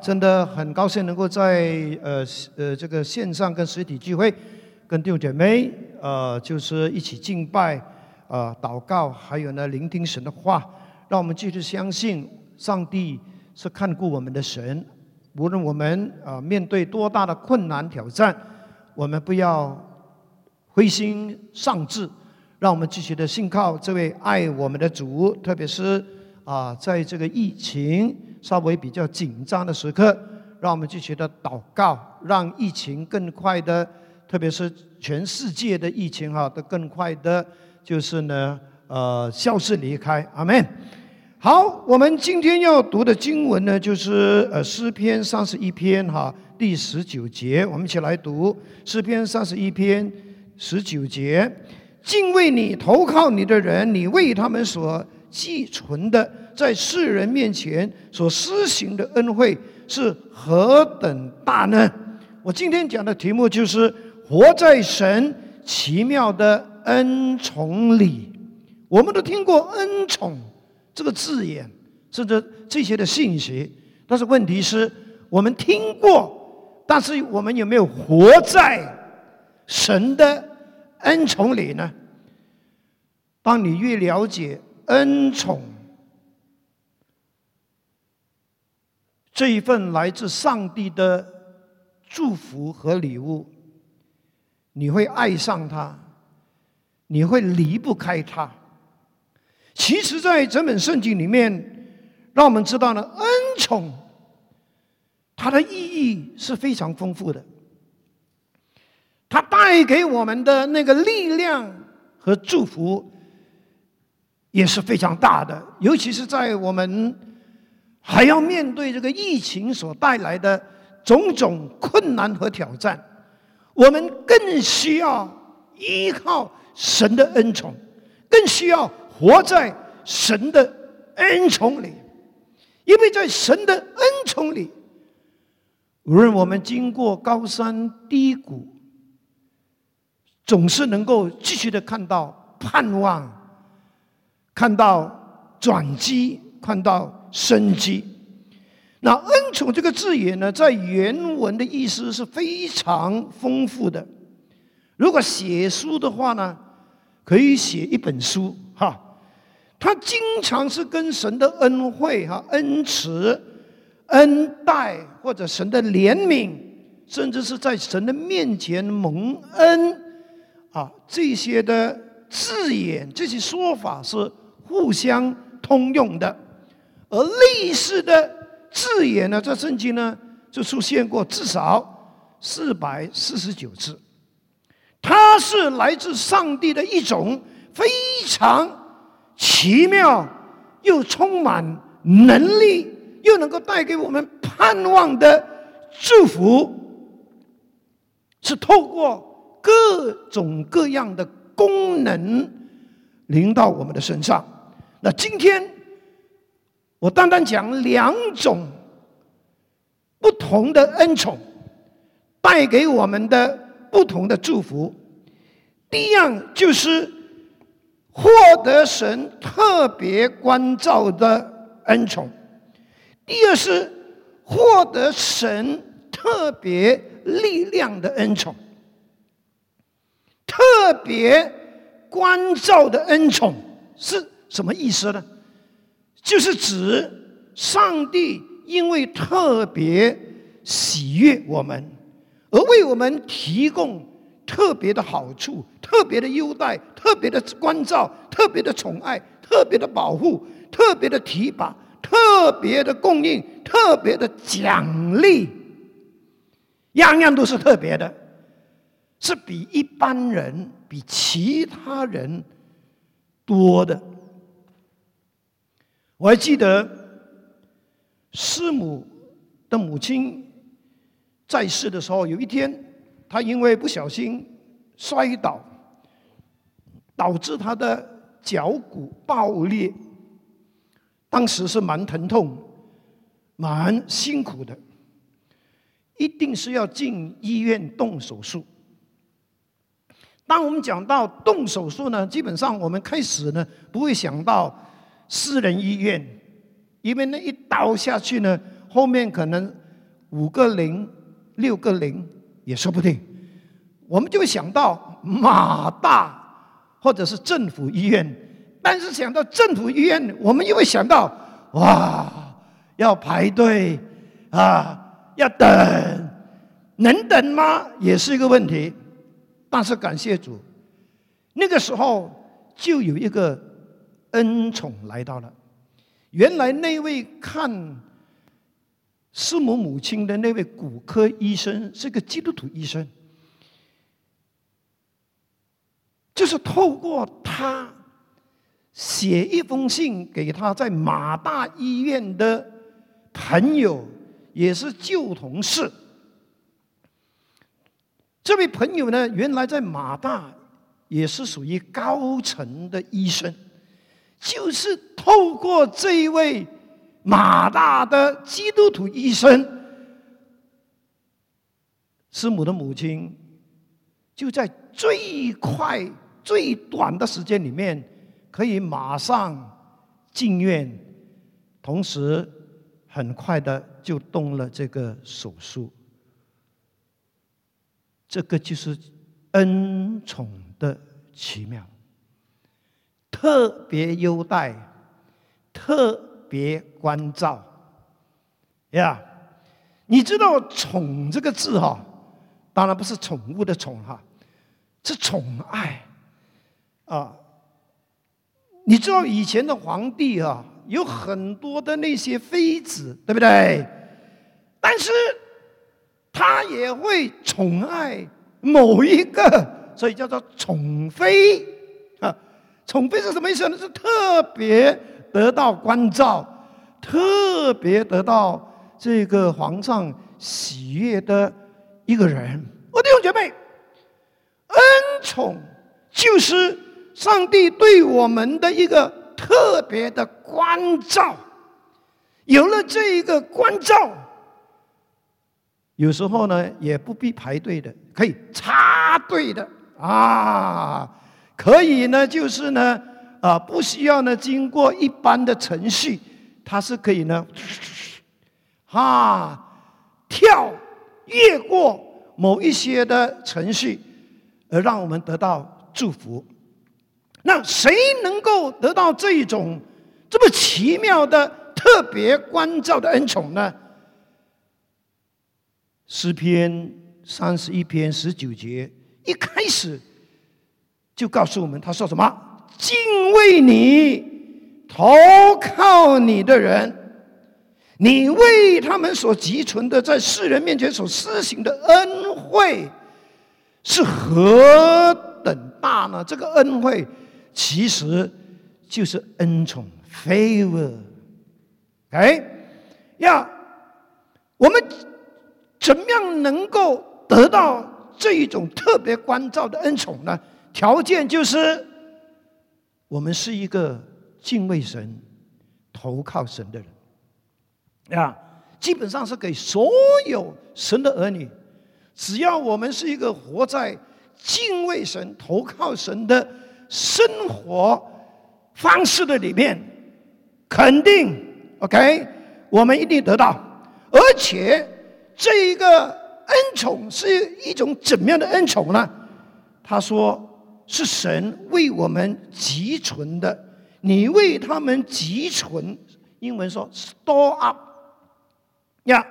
真的很高兴能够在呃呃这个线上跟实体聚会，跟弟兄姐妹呃就是一起敬拜啊祷告，还有呢聆听神的话，让我们继续相信上帝是看顾我们的神，无论我们啊面对多大的困难挑战，我们不要灰心丧志，让我们继续的信靠这位爱我们的主，特别是啊在这个疫情。稍微比较紧张的时刻，让我们继续的祷告，让疫情更快的，特别是全世界的疫情哈，都更快的，就是呢，呃，消失离开。阿门。好，我们今天要读的经文呢，就是呃诗篇三十一篇哈，第十九节，我们一起来读诗篇三十一篇十九节：敬畏你、投靠你的人，你为他们所寄存的。在世人面前所施行的恩惠是何等大呢？我今天讲的题目就是活在神奇妙的恩宠里。我们都听过“恩宠”这个字眼，甚至这些的信息，但是问题是我们听过，但是我们有没有活在神的恩宠里呢？当你越了解恩宠，这一份来自上帝的祝福和礼物，你会爱上它，你会离不开它。其实，在整本圣经里面，让我们知道呢，恩宠它的意义是非常丰富的，它带给我们的那个力量和祝福也是非常大的，尤其是在我们。还要面对这个疫情所带来的种种困难和挑战，我们更需要依靠神的恩宠，更需要活在神的恩宠里，因为在神的恩宠里，无论我们经过高山低谷，总是能够继续的看到盼望，看到转机，看到。生机，那恩宠这个字眼呢，在原文的意思是非常丰富的。如果写书的话呢，可以写一本书哈。他经常是跟神的恩惠哈、恩慈、恩待或者神的怜悯，甚至是在神的面前蒙恩啊这些的字眼、这些说法是互相通用的。而类似的字眼呢，在圣经呢就出现过至少四百四十九次。它是来自上帝的一种非常奇妙又充满能力，又能够带给我们盼望的祝福，是透过各种各样的功能临到我们的身上。那今天。我单单讲两种不同的恩宠带给我们的不同的祝福。第一样就是获得神特别关照的恩宠；第二是获得神特别力量的恩宠。特别关照的恩宠是什么意思呢？就是指上帝因为特别喜悦我们，而为我们提供特别的好处、特别的优待、特别的关照、特别的宠爱、特别的保护、特别的提拔、特别的供应、特别的奖励，样样都是特别的，是比一般人、比其他人多的。我还记得师母的母亲在世的时候，有一天，她因为不小心摔倒，导致她的脚骨爆裂，当时是蛮疼痛、蛮辛苦的，一定是要进医院动手术。当我们讲到动手术呢，基本上我们开始呢不会想到。私人医院，因为那一刀下去呢，后面可能五个零、六个零也说不定。我们就想到马大，或者是政府医院。但是想到政府医院，我们又会想到哇，要排队啊，要等，能等吗？也是一个问题。但是感谢主，那个时候就有一个恩宠来到了。原来那位看师母母亲的那位骨科医生是个基督徒医生，就是透过他写一封信给他在马大医院的朋友，也是旧同事。这位朋友呢，原来在马大也是属于高层的医生。就是透过这一位马大的基督徒医生，师母的母亲，就在最快、最短的时间里面，可以马上进院，同时很快的就动了这个手术。这个就是恩宠的奇妙。特别优待，特别关照，呀，你知道“宠”这个字哈，当然不是宠物的“宠”哈，是宠爱啊。你知道以前的皇帝啊，有很多的那些妃子，对不对？但是他也会宠爱某一个，所以叫做宠妃。宠妃是什么意思呢？是特别得到关照，特别得到这个皇上喜悦的一个人。我弟兄姐妹，恩宠就是上帝对我们的一个特别的关照。有了这一个关照，有时候呢也不必排队的，可以插队的啊。可以呢，就是呢，啊，不需要呢经过一般的程序，它是可以呢，啊，跳越过某一些的程序，而让我们得到祝福。那谁能够得到这一种这么奇妙的特别关照的恩宠呢？诗篇三十一篇十九节一开始。就告诉我们，他说什么？敬畏你、投靠你的人，你为他们所积存的，在世人面前所施行的恩惠，是何等大呢？这个恩惠其实就是恩宠 （favor）。哎，呀，我们怎么样能够得到这一种特别关照的恩宠呢？条件就是，我们是一个敬畏神、投靠神的人，啊，基本上是给所有神的儿女，只要我们是一个活在敬畏神、投靠神的生活方式的里面，肯定 OK，我们一定得到，而且这一个恩宠是一种怎么样的恩宠呢？他说。是神为我们积存的，你为他们积存，英文说 store up，呀，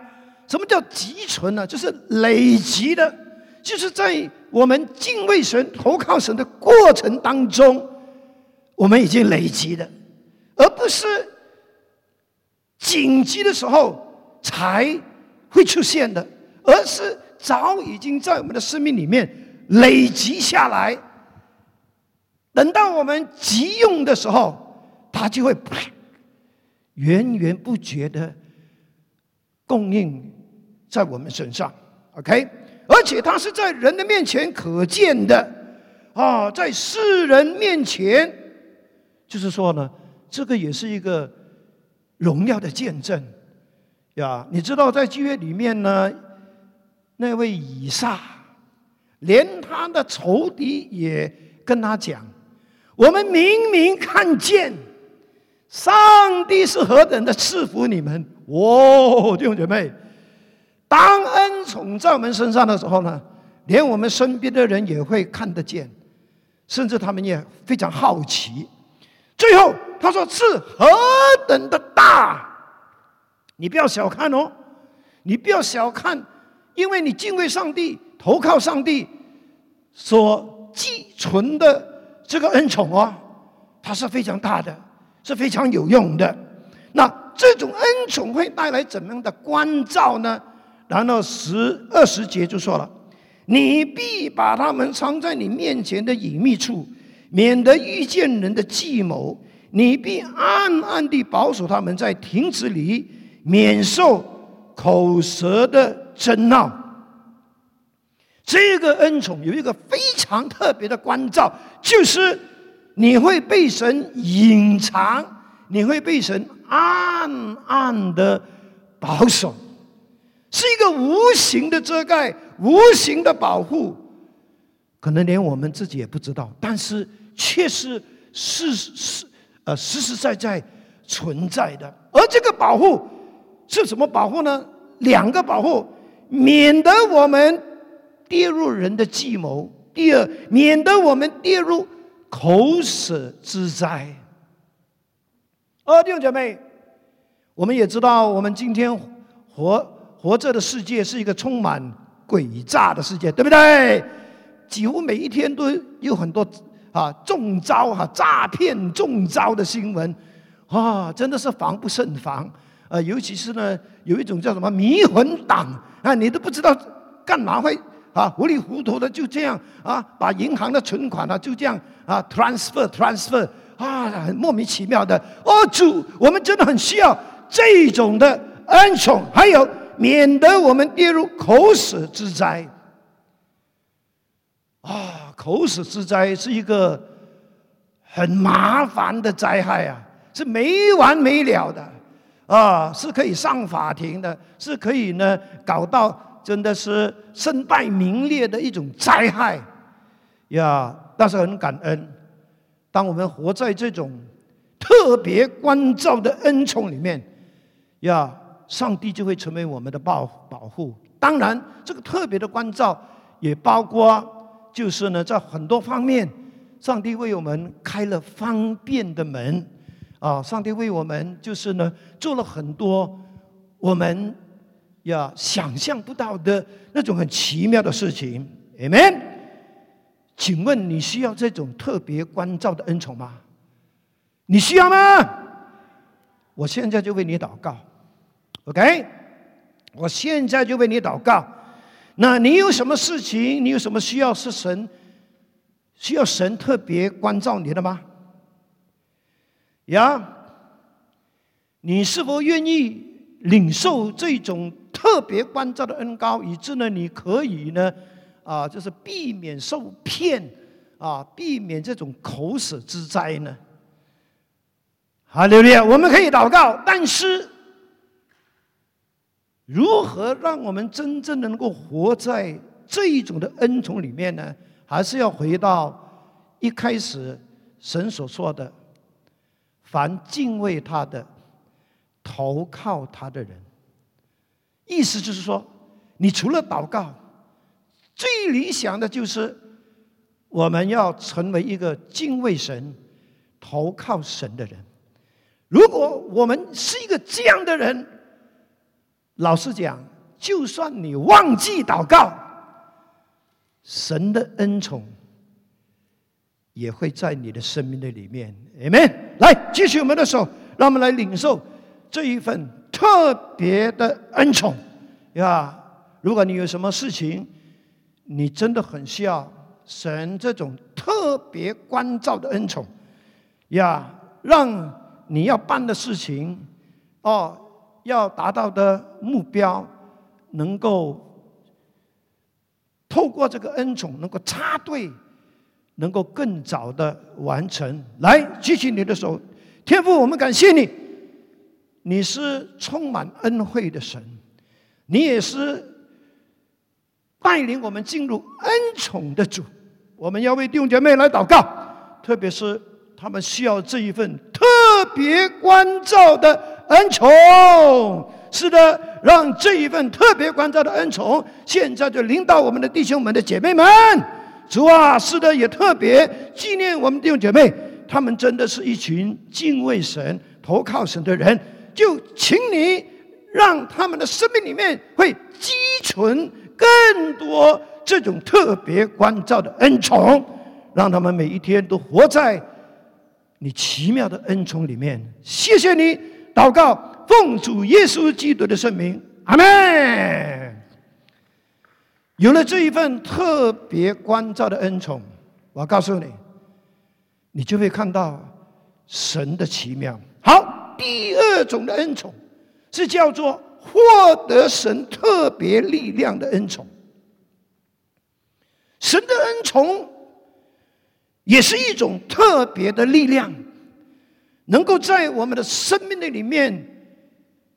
什么叫积存呢？就是累积的，就是在我们敬畏神、投靠神的过程当中，我们已经累积的，而不是紧急的时候才会出现的，而是早已经在我们的生命里面累积下来。等到我们急用的时候，它就会源源不绝的供应在我们身上，OK？而且它是在人的面前可见的啊，在世人面前，就是说呢，这个也是一个荣耀的见证呀。你知道，在剧约里面呢，那位以撒，连他的仇敌也跟他讲。我们明明看见，上帝是何等的赐福你们哦，弟兄姐妹，当恩宠在我们身上的时候呢，连我们身边的人也会看得见，甚至他们也非常好奇。最后他说：“是何等的大！你不要小看哦，你不要小看，因为你敬畏上帝、投靠上帝所寄存的这个恩宠哦，它是非常大的，是非常有用的。那这种恩宠会带来怎么样的关照呢？”然后十二十节就说了：“你必把他们藏在你面前的隐秘处，免得遇见人的计谋；你必暗暗地保守他们在亭子里，免受口舌的争闹。”这个恩宠有一个非常特别的关照，就是你会被神隐藏，你会被神暗暗的保守。是一个无形的遮盖，无形的保护，可能连我们自己也不知道，但是却是实实呃实实在在存在的。而这个保护是什么保护呢？两个保护，免得我们跌入人的计谋；第二，免得我们跌入口舌之灾。哦，弟兄姐妹，我们也知道，我们今天活。活着的世界是一个充满诡诈的世界，对不对？几乎每一天都有很多啊中招哈诈骗中招的新闻，啊，真的是防不胜防。呃，尤其是呢，有一种叫什么迷魂党啊，你都不知道干嘛会啊糊里糊涂的就这样啊把银行的存款啊就这样啊 transfer transfer 啊很莫名其妙的。哦，主，我们真的很需要这种的恩宠，还有。免得我们跌入口舌之灾啊！口舌之灾是一个很麻烦的灾害啊，是没完没了的啊，是可以上法庭的，是可以呢搞到真的是身败名裂的一种灾害呀！但是很感恩，当我们活在这种特别关照的恩宠里面呀。上帝就会成为我们的保保护。当然，这个特别的关照也包括，就是呢，在很多方面，上帝为我们开了方便的门啊！上帝为我们就是呢，做了很多我们呀想象不到的那种很奇妙的事情。Amen。请问你需要这种特别关照的恩宠吗？你需要吗？我现在就为你祷告。OK，我现在就为你祷告。那你有什么事情？你有什么需要是神需要神特别关照你的吗？呀，你是否愿意领受这种特别关照的恩高，以致呢你可以呢啊，就是避免受骗啊，避免这种口舌之灾呢？好，刘丽，我们可以祷告，但是。如何让我们真正的能够活在这一种的恩宠里面呢？还是要回到一开始神所说的：“凡敬畏他的，投靠他的人。”意思就是说，你除了祷告，最理想的就是我们要成为一个敬畏神、投靠神的人。如果我们是一个这样的人，老实讲，就算你忘记祷告，神的恩宠也会在你的生命的里面。Amen。来，举起我们的手，让我们来领受这一份特别的恩宠呀！如果你有什么事情，你真的很需要神这种特别关照的恩宠呀，让你要办的事情哦。要达到的目标，能够透过这个恩宠，能够插队，能够更早的完成。来，举起你的手，天父，我们感谢你，你是充满恩惠的神，你也是带领我们进入恩宠的主。我们要为弟兄姐妹来祷告，特别是他们需要这一份特别关照的。恩宠，是的，让这一份特别关照的恩宠，现在就领导我们的弟兄们的姐妹们。主啊，是的，也特别纪念我们弟兄姐妹，他们真的是一群敬畏神、投靠神的人。就请你让他们的生命里面会积存更多这种特别关照的恩宠，让他们每一天都活在你奇妙的恩宠里面。谢谢你，祷告，奉主耶稣基督的圣名，阿门。有了这一份特别关照的恩宠，我告诉你，你就会看到神的奇妙。第二种的恩宠是叫做获得神特别力量的恩宠。神的恩宠也是一种特别的力量，能够在我们的生命的里面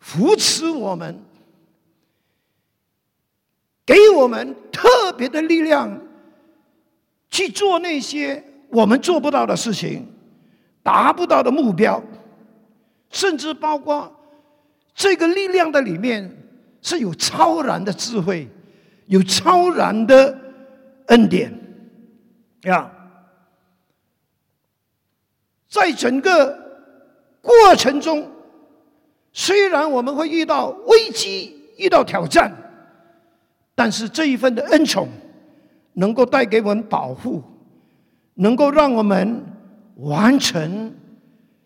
扶持我们。给我们特别的力量，去做那些我们做不到的事情、达不到的目标，甚至包括这个力量的里面是有超然的智慧，有超然的恩典呀。在整个过程中，虽然我们会遇到危机、遇到挑战。但是这一份的恩宠，能够带给我们保护，能够让我们完成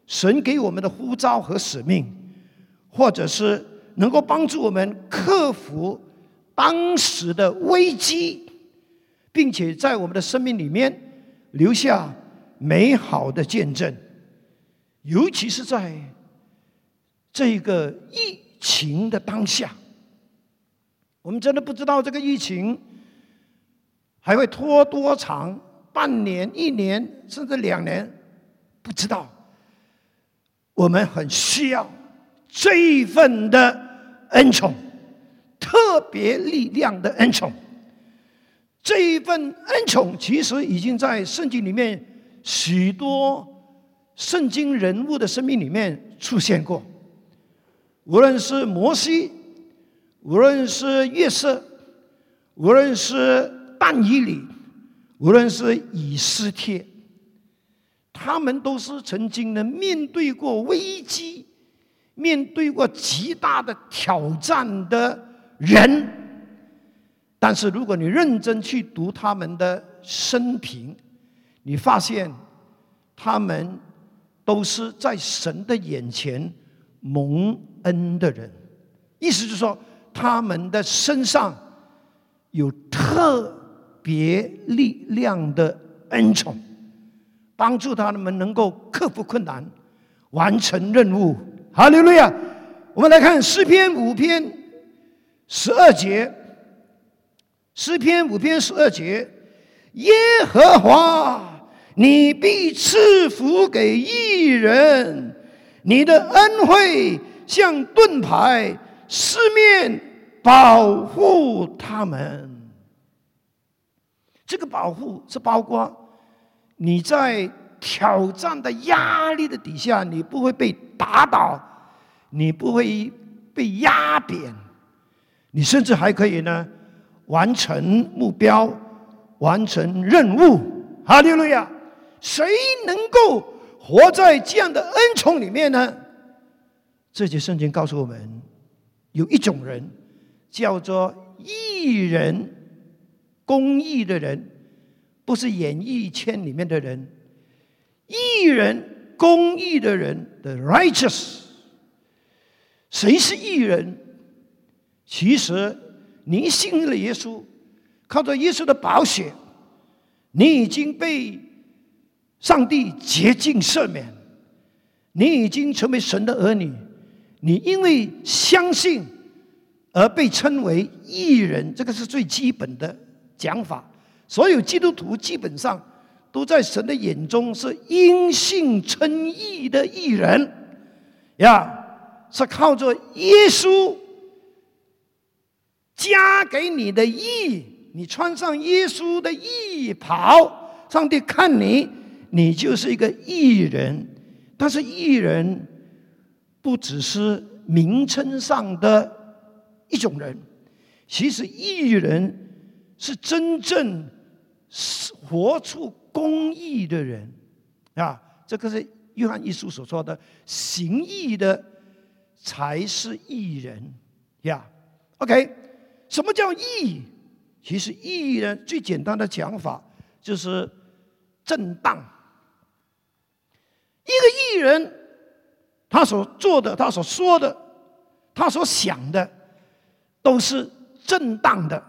神给我们的呼召和使命，或者是能够帮助我们克服当时的危机，并且在我们的生命里面留下美好的见证，尤其是在这个疫情的当下。我们真的不知道这个疫情还会拖多长，半年、一年，甚至两年，不知道。我们很需要这一份的恩宠，特别力量的恩宠。这一份恩宠其实已经在圣经里面许多圣经人物的生命里面出现过，无论是摩西。无论是约瑟，无论是但以理，无论是以斯帖，他们都是曾经呢面对过危机、面对过极大的挑战的人。但是，如果你认真去读他们的生平，你发现他们都是在神的眼前蒙恩的人。意思就是说。他们的身上有特别力量的恩宠，帮助他们能够克服困难，完成任务。哈利路亚！我们来看诗篇五篇十二节，诗篇五篇十二节：耶和华，你必赐福给义人，你的恩惠像盾牌。四面保护他们，这个保护是包括你在挑战的压力的底下，你不会被打倒，你不会被压扁，你甚至还可以呢完成目标，完成任务。哈利路亚！谁能够活在这样的恩宠里面呢？这节圣经告诉我们。有一种人叫做义人，公义的人，不是演艺圈里面的人。艺人、公益的人的 righteous，谁是艺人？其实你信了耶稣，靠着耶稣的宝血，你已经被上帝洁净赦免，你已经成为神的儿女。你因为相信而被称为艺人，这个是最基本的讲法。所有基督徒基本上都在神的眼中是因信称义的义人，呀，是靠着耶稣加给你的义，你穿上耶稣的义袍，上帝看你，你就是一个义人。但是义人。不只是名称上的一种人。其实义人是真正是活出公义的人啊！这个是约翰一书所说的，行义的才是义人呀。OK，什么叫义？其实义人最简单的讲法就是正当。一个艺人，他所做的、他所说的、他所想的，都是正当的、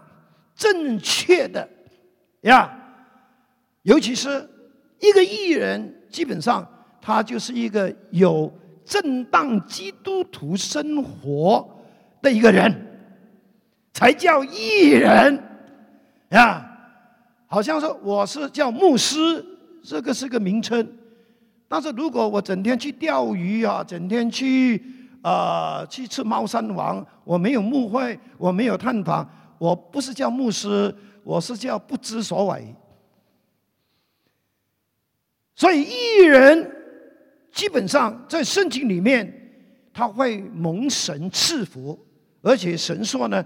正确的呀。尤其是一个艺人，基本上他就是一个有正当基督徒生活的一个人，才叫艺人呀。好像说我是叫牧师，这个是个名称。但是如果我整天去钓鱼啊，整天去啊去吃猫山王，我没有牧会，我没有探访，我不是叫牧师，我是叫不知所谓。所以艺人基本上在圣经里面，他会蒙神赐福，而且神说呢，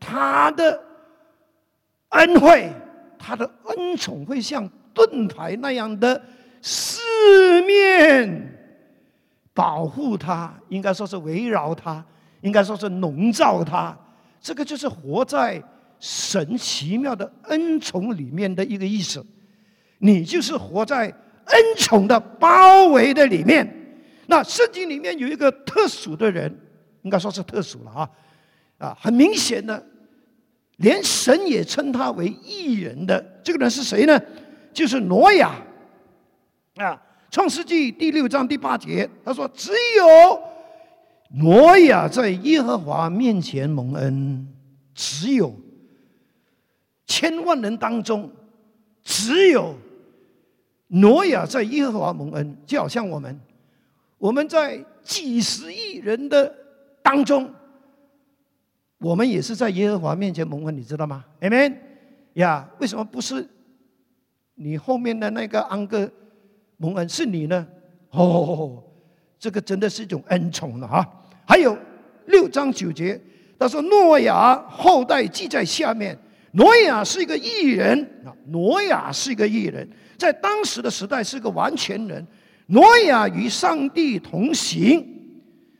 他的恩惠，他的恩宠会像盾牌那样的。四面保护他，应该说是围绕他，应该说是笼罩他。这个就是活在神奇妙的恩宠里面的一个意思。你就是活在恩宠的包围的里面。那圣经里面有一个特殊的人，应该说是特殊了啊啊！很明显的，连神也称他为异人的这个人是谁呢？就是挪亚。啊，《创世纪》第六章第八节，他说：“只有挪亚在耶和华面前蒙恩，只有千万人当中，只有挪亚在耶和华蒙恩。就好像我们，我们在几十亿人的当中，我们也是在耶和华面前蒙恩，你知道吗？Amen 呀？为什么不是你后面的那个安哥？”蒙恩是你呢？哦，这个真的是一种恩宠了哈。还有六章九节，他说诺亚后代记在下面。诺亚是一个艺人啊，诺亚是一个艺人，在当时的时代是个完全人。挪亚与上帝同行，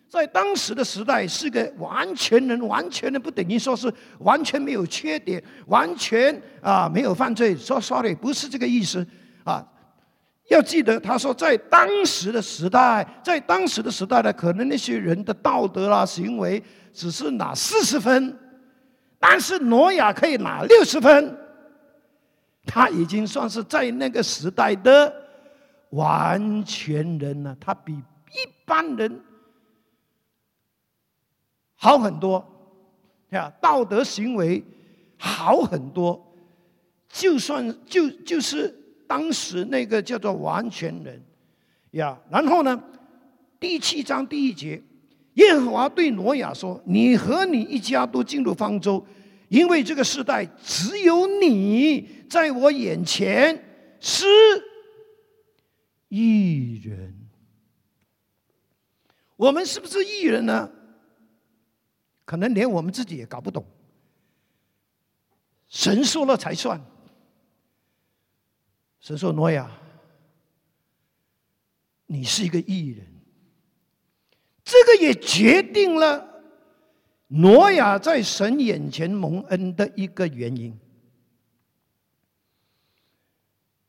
在当时的时代是个完全人，完全人不等于说是完全没有缺点，完全啊没有犯罪。说 sorry，不是这个意思啊。要记得，他说，在当时的时代，在当时的时代呢，可能那些人的道德啦、行为只是拿四十分，但是挪亚可以拿六十分，他已经算是在那个时代的完全人了。他比一般人好很多，呀，道德行为好很多，就算就就是。当时那个叫做完全人，呀，然后呢，第七章第一节，耶和华对挪亚说：“你和你一家都进入方舟，因为这个时代只有你在我眼前是异人。我们是不是异人呢？可能连我们自己也搞不懂。神说了才算。”神说：“挪亚，你是一个艺人。这个也决定了挪亚在神眼前蒙恩的一个原因。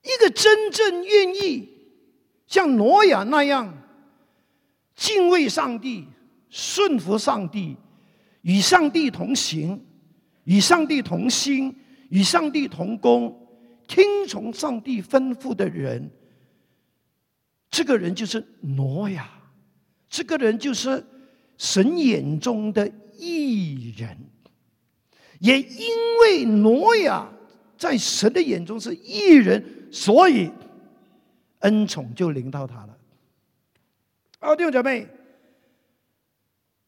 一个真正愿意像挪亚那样敬畏上帝、顺服上帝、与上帝同行、与上帝同心、与上帝同工。”听从上帝吩咐的人，这个人就是挪亚，这个人就是神眼中的艺人。也因为挪亚在神的眼中是艺人，所以恩宠就临到他了。哦，弟兄姐妹，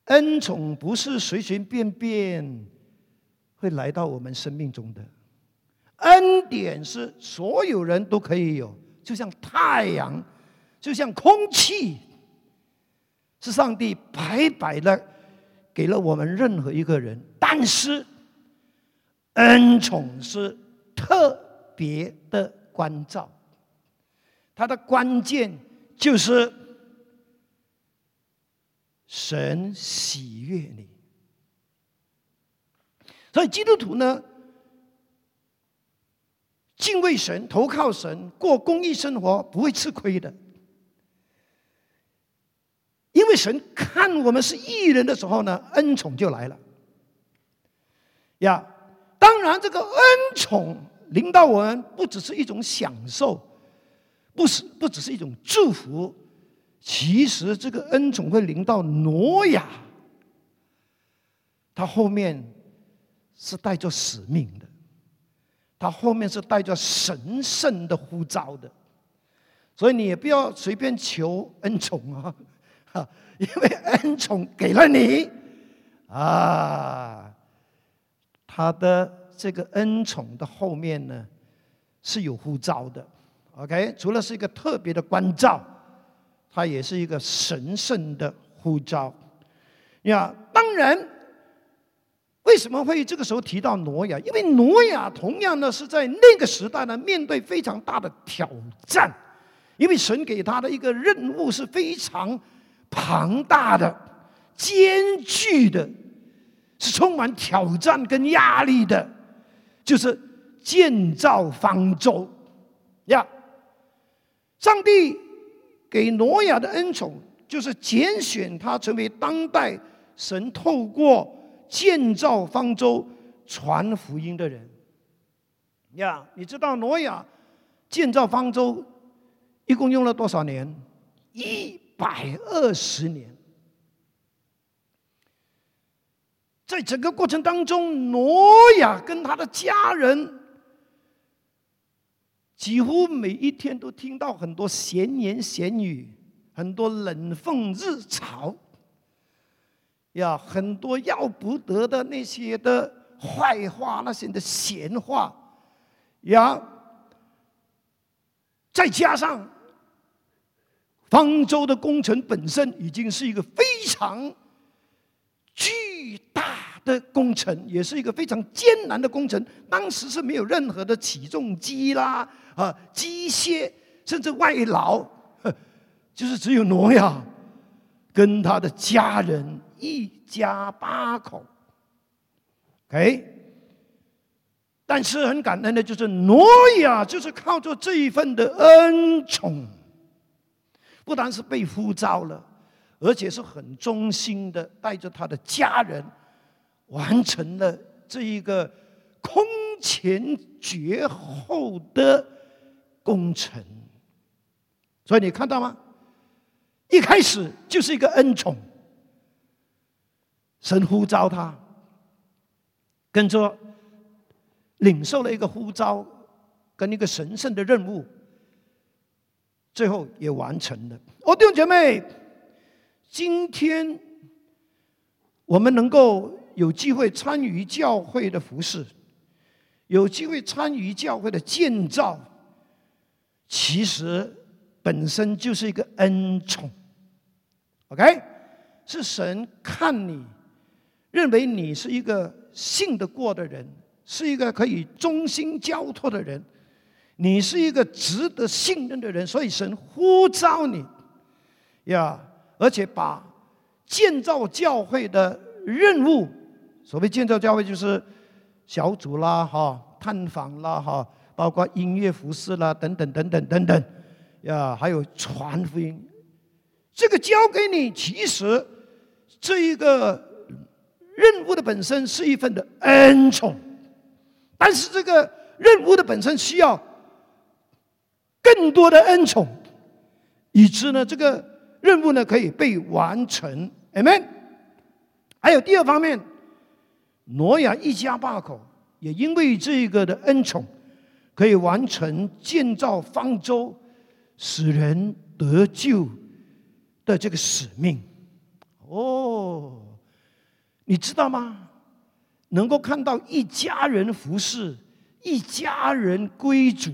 恩宠不是随随便便会来到我们生命中的。恩典是所有人都可以有，就像太阳，就像空气，是上帝白白的给了我们任何一个人，但是恩宠是特别的关照，它的关键就是神喜悦你。所以基督徒呢，敬畏神、投靠神、过公益生活，不会吃亏的。因为神看我们是艺人的时候呢，恩宠就来了。呀，当然这个恩宠临到我们，不只是一种享受，不是不只是一种祝福，其实这个恩宠会临到挪亚，他后面是带着使命的，他后面是带着神圣的呼召的，所以你也不要随便求恩宠啊。哈 因为恩宠给了你啊，他的这个恩宠的后面呢是有呼召的，OK？除了是一个特别的关照，它也是一个神圣的呼召。呀，当然，为什么会这个时候提到挪亚？因为挪亚同样呢是在那个时代呢面对非常大的挑战，因为神给他的一个任务是非常。庞大的、艰巨的，是充满挑战跟压力的，就是建造方舟呀。上帝给挪亚的恩宠，就是拣选他成为当代神透过建造方舟传福音的人呀。你知道挪亚建造方舟一共用了多少年？一。百二十年，在整个过程当中，挪亚跟他的家人几乎每一天都听到很多闲言闲语，很多冷讽日嘲，呀，很多要不得的那些的坏话，那些的闲话，呀，再加上。方舟的工程本身已经是一个非常巨大的工程，也是一个非常艰难的工程。当时是没有任何的起重机啦，啊，机械，甚至外劳，就是只有挪亚跟他的家人一家八口。OK，但是很感恩的就是挪亚，就是靠着这一份的恩宠。不单是被呼召了，而且是很忠心的，带着他的家人，完成了这一个空前绝后的工程。所以你看到吗？一开始就是一个恩宠，神呼召他，跟着领受了一个呼召，跟一个神圣的任务。最后也完成了。哦，弟兄姐妹，今天我们能够有机会参与教会的服饰，有机会参与教会的建造，其实本身就是一个恩宠。OK，是神看你，认为你是一个信得过的人，是一个可以忠心交托的人。你是一个值得信任的人，所以神呼召你，呀，而且把建造教会的任务，所谓建造教会就是小组啦、哈探访啦、哈，包括音乐服饰啦等等等等等等，呀，还有传福音，这个交给你，其实这一个任务的本身是一份的恩宠，但是这个任务的本身需要。更多的恩宠，以致呢这个任务呢可以被完成，amen。还有第二方面，挪亚一家八口也因为这个的恩宠，可以完成建造方舟，使人得救的这个使命。哦，你知道吗？能够看到一家人服侍，一家人归主。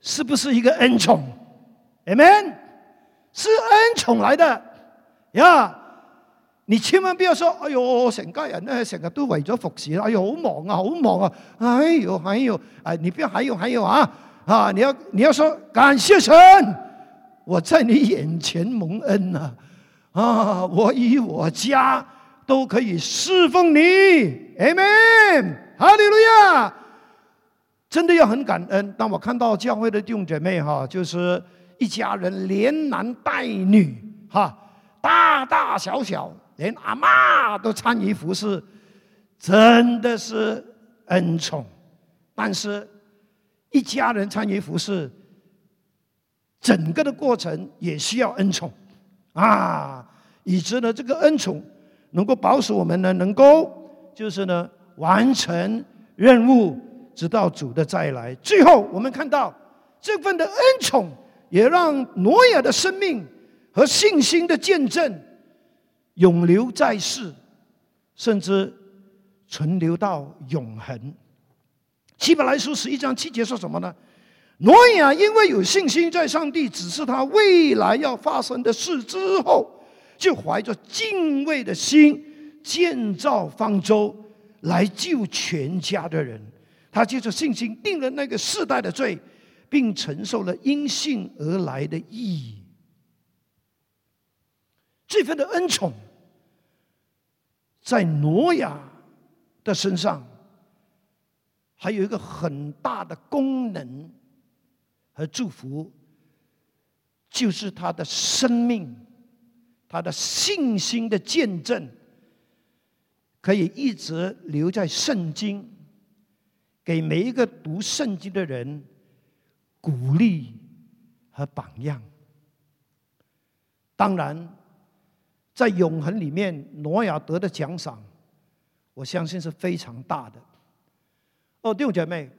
是不是一个恩宠？Amen，是恩宠来的呀！你千万不要说：“哎呦，成家人咧成日都為咗服侍，哎呦，好忙啊，好忙啊！哎呦，哎呦，哎，你不要還有還有啊啊！你要你要說感謝神，我在你眼前蒙恩啊啊！我以我家都可以侍奉你，Amen，哈利路亚！真的要很感恩。當我看到教會的弟兄姐妹哈，就是一家人连男带女哈，大大小小。连阿妈都参与服侍，真的是恩宠。但是，一家人参与服侍，整个的过程也需要恩宠啊！以致呢，这个恩宠能够保守我们呢，能够就是呢完成任务，直到主的再来。最后，我们看到这份的恩宠，也让挪亚的生命和信心的见证。永留在世，甚至存留到永恒。希伯來書十一章七节说什么呢？挪亚因为有信心，在上帝指示他未来要发生的事之后，就怀着敬畏的心建造方舟，来救全家的人。他借着信心定了那个世代的罪，并承受了因信而来的意义。这份的恩宠，在挪亚的身上，还有一个很大的功能和祝福，就是他的生命，他的信心的见证，可以一直留在圣经，给每一个读圣经的人鼓励和榜样。当然。在永恒里面，挪亚得的奖赏，我相信是非常大的。哦，弟兄姐妹，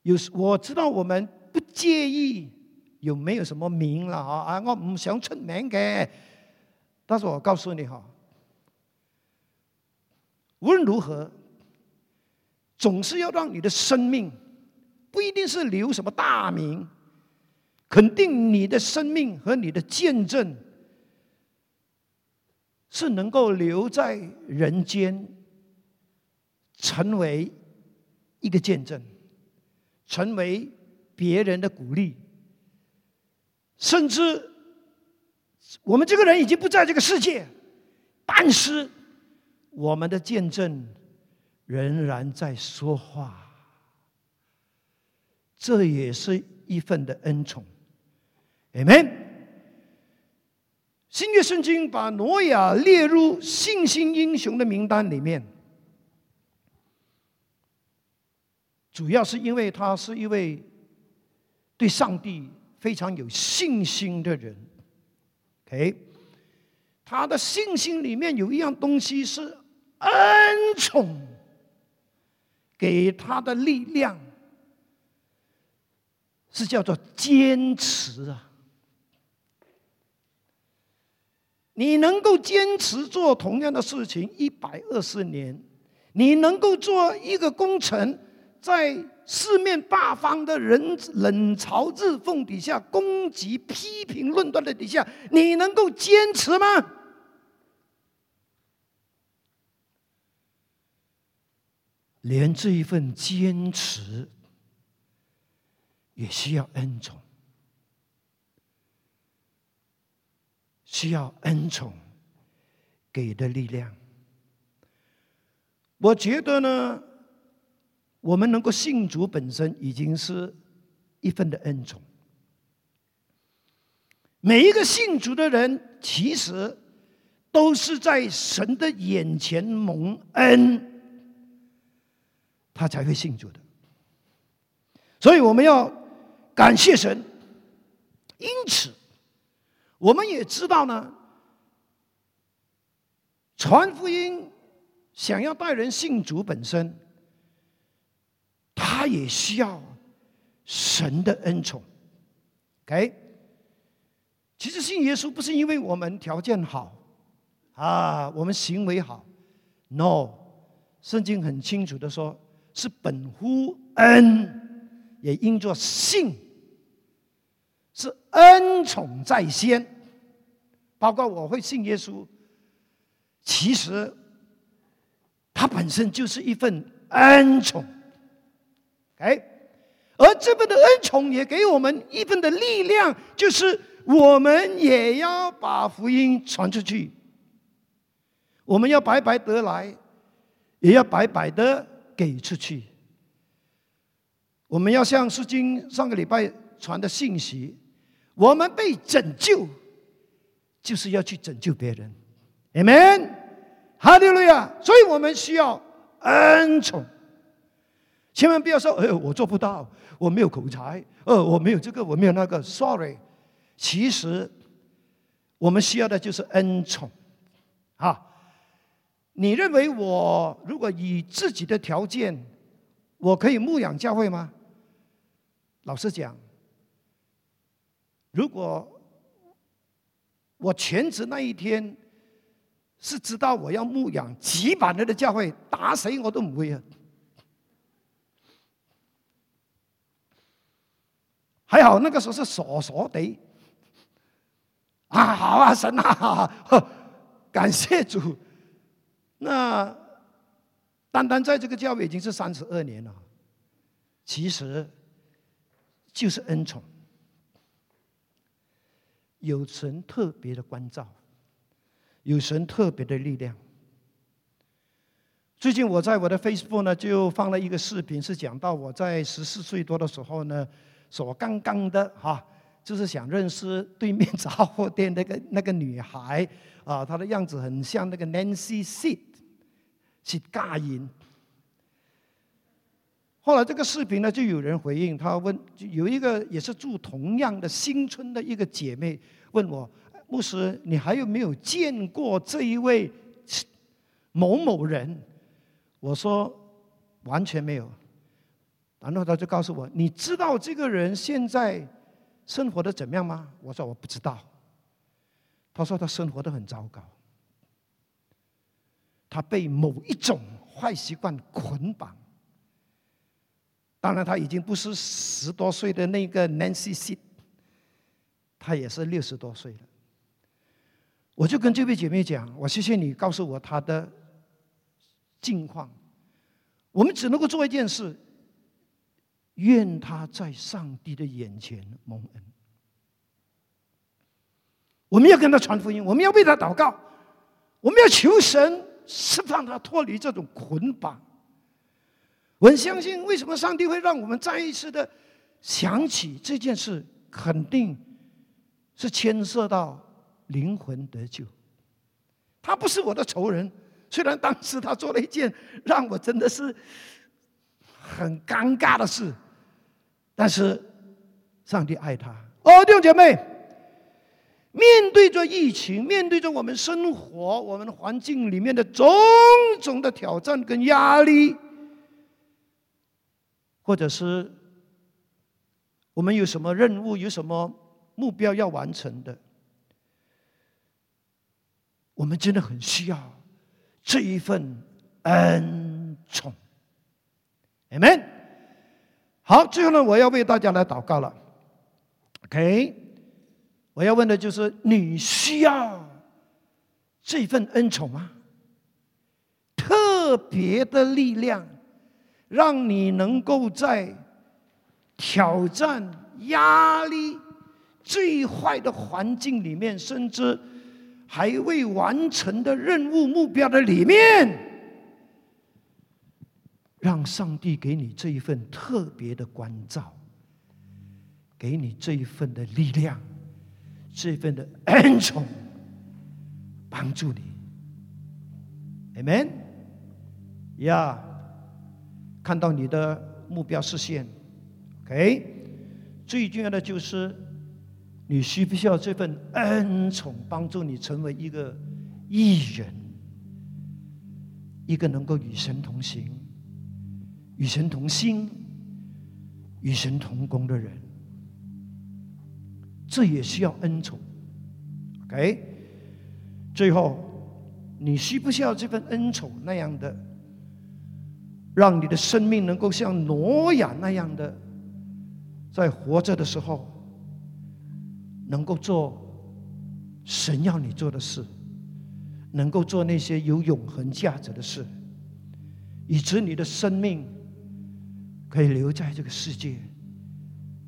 有时我知道我们不介意有没有什么名了，啊，我唔想出名嘅。但是我告诉你哈，无论如何，总是要让你的生命，不一定是留什么大名。肯定你的生命和你的见证是能够留在人间，成为一个见证，成为别人的鼓励，甚至我们这个人已经不在这个世界，但是我们的见证仍然在说话，这也是一份的恩宠。Amen。新约圣经把挪亚列入信心英雄的名单里面，主要是因为他是一位对上帝非常有信心的人。OK，他的信心里面有一样东西是恩宠，给他的力量是叫做坚持啊。你能够坚持做同样的事情一百二十年，你能够做一个工程，在四面八方的人冷嘲热讽底下攻击、批评、论断的底下，你能够坚持吗？连这一份坚持也需要恩宠。需要恩宠给的力量。我觉得呢，我们能够信主本身已经是一份的恩宠。每一个信主的人，其实都是在神的眼前蒙恩，他才会信主的。所以我们要感谢神。因此。我们也知道呢，传福音想要带人信主本身，他也需要神的恩宠。OK，其实信耶稣不是因为我们条件好啊，我们行为好，No，圣经很清楚的说，是本乎恩，也因着信。是恩宠在先，包括我会信耶稣，其实它本身就是一份恩宠。哎，而这份的恩宠也给我们一份的力量，就是我们也要把福音传出去。我们要白白得来，也要白白的给出去。我们要像诗经上个礼拜传的信息，我们被拯救，就是要去拯救别人。Amen，哈利路亚。所以我们需要恩宠。千万不要说：“哎呦，我做不到，我没有口才，呃，我没有这个，我没有那个。” Sorry，其实我们需要的就是恩宠。啊，你认为我如果以自己的条件，我可以牧养教会吗？老实讲，如果我全职那一天是知道我要牧养几百人的教会，打谁我都不会啊。还好那个时候是傻傻的，啊好啊神啊，感谢主。那单单在这个教会已经是三十二年了，其实就是恩宠，有神特别的关照，有神特别的力量。最近我在我的 Facebook 呢就放了一个视频，是讲到我在十四岁多的时候呢。所刚刚的哈，就是想认识对面杂货店那个那个女孩啊，她的样子很像那个 Nancy Sid，是尬音。后来这个视频呢，就有人回应，他问，有一个也是住同样的新村的一个姐妹问我，牧师，你还有没有见过这一位某某人？我说完全没有。然后他就告诉我：“你知道这个人现在生活的怎么样吗？”我说：“我不知道。”他说：“他生活的很糟糕，他被某一种坏习惯捆绑。当然，他已经不是十多岁的那个 Nancy C，他也是六十多岁了。”我就跟这位姐妹讲：“我谢谢你告诉我他的近况。我们只能够做一件事。”愿他在上帝的眼前蒙恩。我们要跟他传福音，我们要为他祷告，我们要求神释放他脱离这种捆绑。我相信，为什么上帝会让我们再一次的想起这件事？肯定是牵涉到灵魂得救。他不是我的仇人，虽然当时他做了一件让我真的是很尴尬的事。但是，上帝爱他哦，弟兄姐妹，面对着疫情，面对着我们生活、我们环境里面的种种的挑战跟压力，或者是我们有什么任务、有什么目标要完成的，我们真的很需要这一份恩宠，Amen。好，最后呢，我要为大家来祷告了。OK，我要问的就是：你需要这份恩宠吗？特别的力量，让你能够在挑战、压力、最坏的环境里面，甚至还未完成的任务目标的里面。让上帝给你这一份特别的关照，给你这一份的力量，这份的 恩宠，帮助你。Amen。呀，看到你的目标实现，OK。最重要的就是，你需不需要这份恩宠帮助你成为一个艺人，一个能够与神同行。与神同心、与神同工的人，这也需要恩宠。OK，最后，你需不需要这份恩宠那样的，让你的生命能够像挪亚那样的，在活着的时候，能够做神要你做的事，能够做那些有永恒价值的事，以致你的生命可以留在这个世界，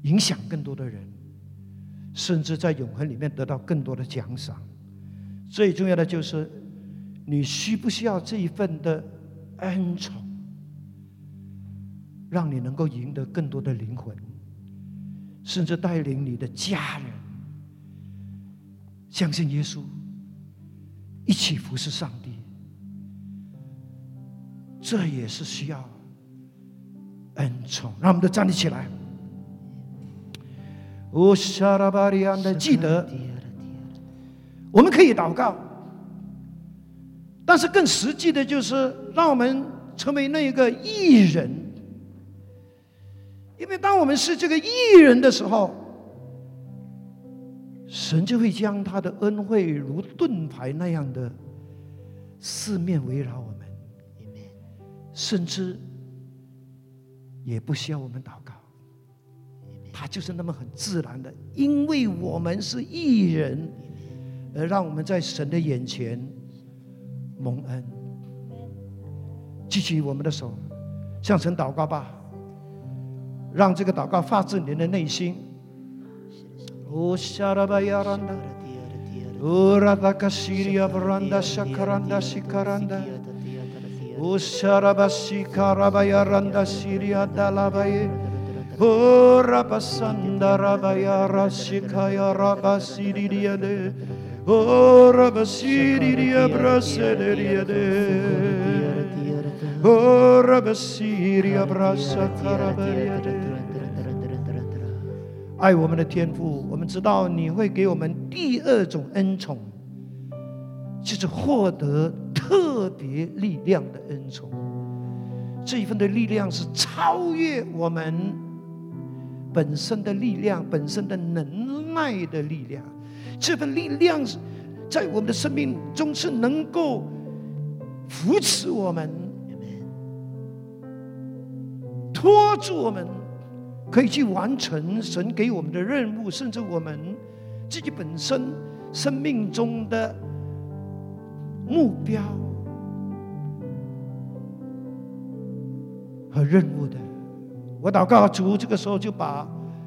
影响更多的人，甚至在永恒里面得到更多的奖赏。最重要的就是，你需不需要这一份的恩宠，让你能够赢得更多的灵魂，甚至带领你的家人。相信耶稣，一起服侍上帝，这也是需要恩宠。让我们都站立起来。哦，沙拉巴利安的，记得，我们可以祷告，但是更实际的就是，让我们成为那一个艺人。因为当我们是这个艺人的时候。神就会将他的恩惠如盾牌那样的四面围绕我们，甚至也不需要我们祷告，他就是那么很自然的，因为我们是艺人，而让我们在神的眼前蒙恩。举起我们的手，向神祷告吧。让这个祷告发自您的内心。O Rabasanda Rabayara Shikaya Rabasiriade, O Rabasiria Braseriade, O Rabasiria Brasa Karabariade. 爱我们的天赋，我们知道你会给我们第二种恩宠，就是获得特别力量的恩宠。这一份的力量是超越我们本身的力量、本身的能耐的力量。这份力量在我们的生命中是能够扶持我们、拖住我们。可以去完成神给我们的任务，甚至我们自己本身生命中的目标和任务的。我祷告主，这个时候就把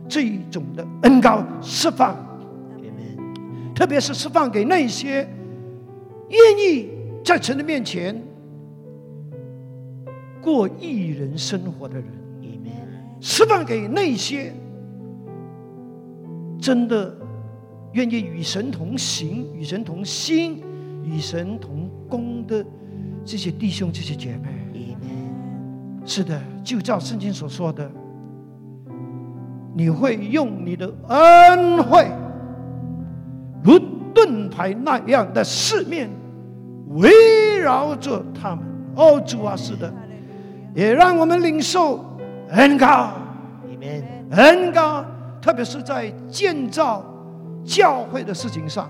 这种的恩高释放，特别是释放给那些愿意在神的面前过一人生活的人。释放给那些真的愿意与神同行、与神同心、与神同工的这些弟兄、这些姐妹。是的，就照圣经所说的，你会用你的恩惠，如盾牌那样的四面围绕着他们。哦，主啊，是的，也让我们领受。恩高，恩高，特别是在建造教会的事情上，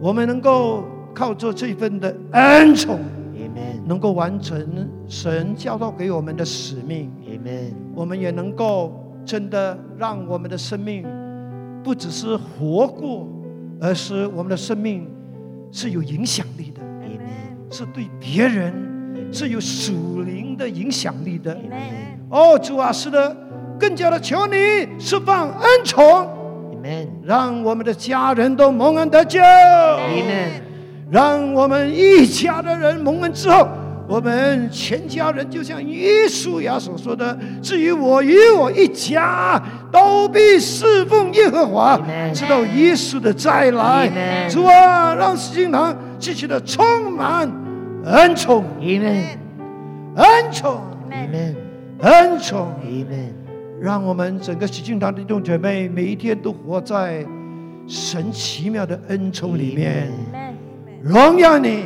我们能够靠着这份的恩宠，能够完成神教导给我们的使命。我们也能够真的让我们的生命不只是活过，而是我们的生命是有影响力的，是对别人是有属灵的影响力的。哦，主啊，是的，更加的求你释放恩宠，让我们的家人都蒙恩得救，让我们一家的人蒙恩之后，我们全家人就像耶稣亚所说的：“至于我与我一家，都必侍奉耶和华，直到耶稣的再来。”主啊，让圣经堂继续的充满恩宠，恩宠。恩宠，让我们整个喜庆堂的弟兄姐妹每一天都活在神奇妙的恩宠里面，荣耀你，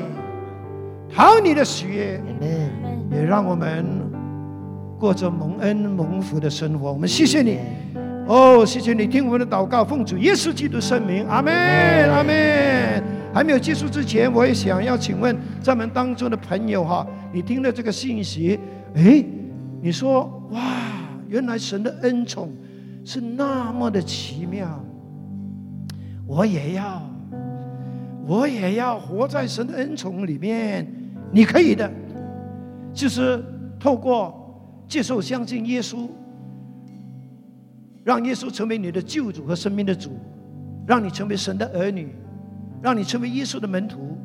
讨你的喜悦，也让我们过着蒙恩蒙福的生活。我们谢谢你，哦，谢谢你听我们的祷告，奉主耶稣基督圣名，阿门，阿门。还没有结束之前，我也想要请问在我们当中的朋友哈，你听了这个信息，哎？你说哇，原来神的恩宠是那么的奇妙，我也要，我也要活在神的恩宠里面。你可以的，就是透过接受、相信耶稣，让耶稣成为你的救主和生命的主，让你成为神的儿女，让你成为耶稣的门徒，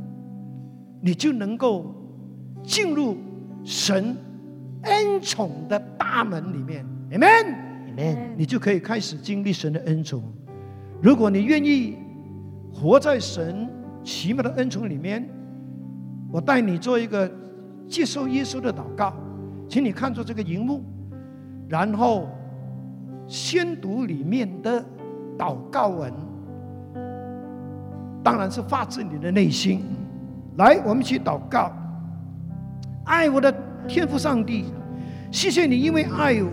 你就能够进入神恩宠的大门里面。Amen，Amen，你就可以开始经历神的恩宠。如果你愿意活在神奇妙的恩宠里面，我带你做一个接受耶稣的祷告，请你看着这个荧幕，然后先读里面的祷告文，当然是发自你的内心。来，我们一起祷告。爱我的天父上帝，谢谢你，因为爱我，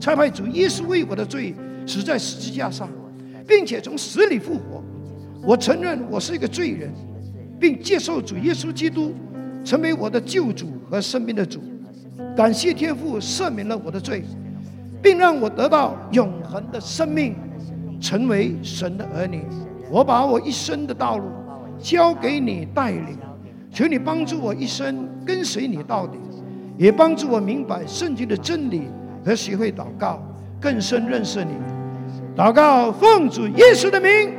才派主耶稣为我的罪死在十字架上。并且从死里复活，我承认我是一个罪人，并接受主耶稣基督成为我的救主和生命的主。感谢天父赦免了我的罪，并让我得到永恒的生命，成为神的儿女。我把我一生的道路交给你带领，求你帮助我一生跟随你到底，也帮助我明白圣经的真理和学会祷告，更深认识你。祷告，奉主耶稣的名，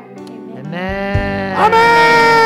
阿门，阿门。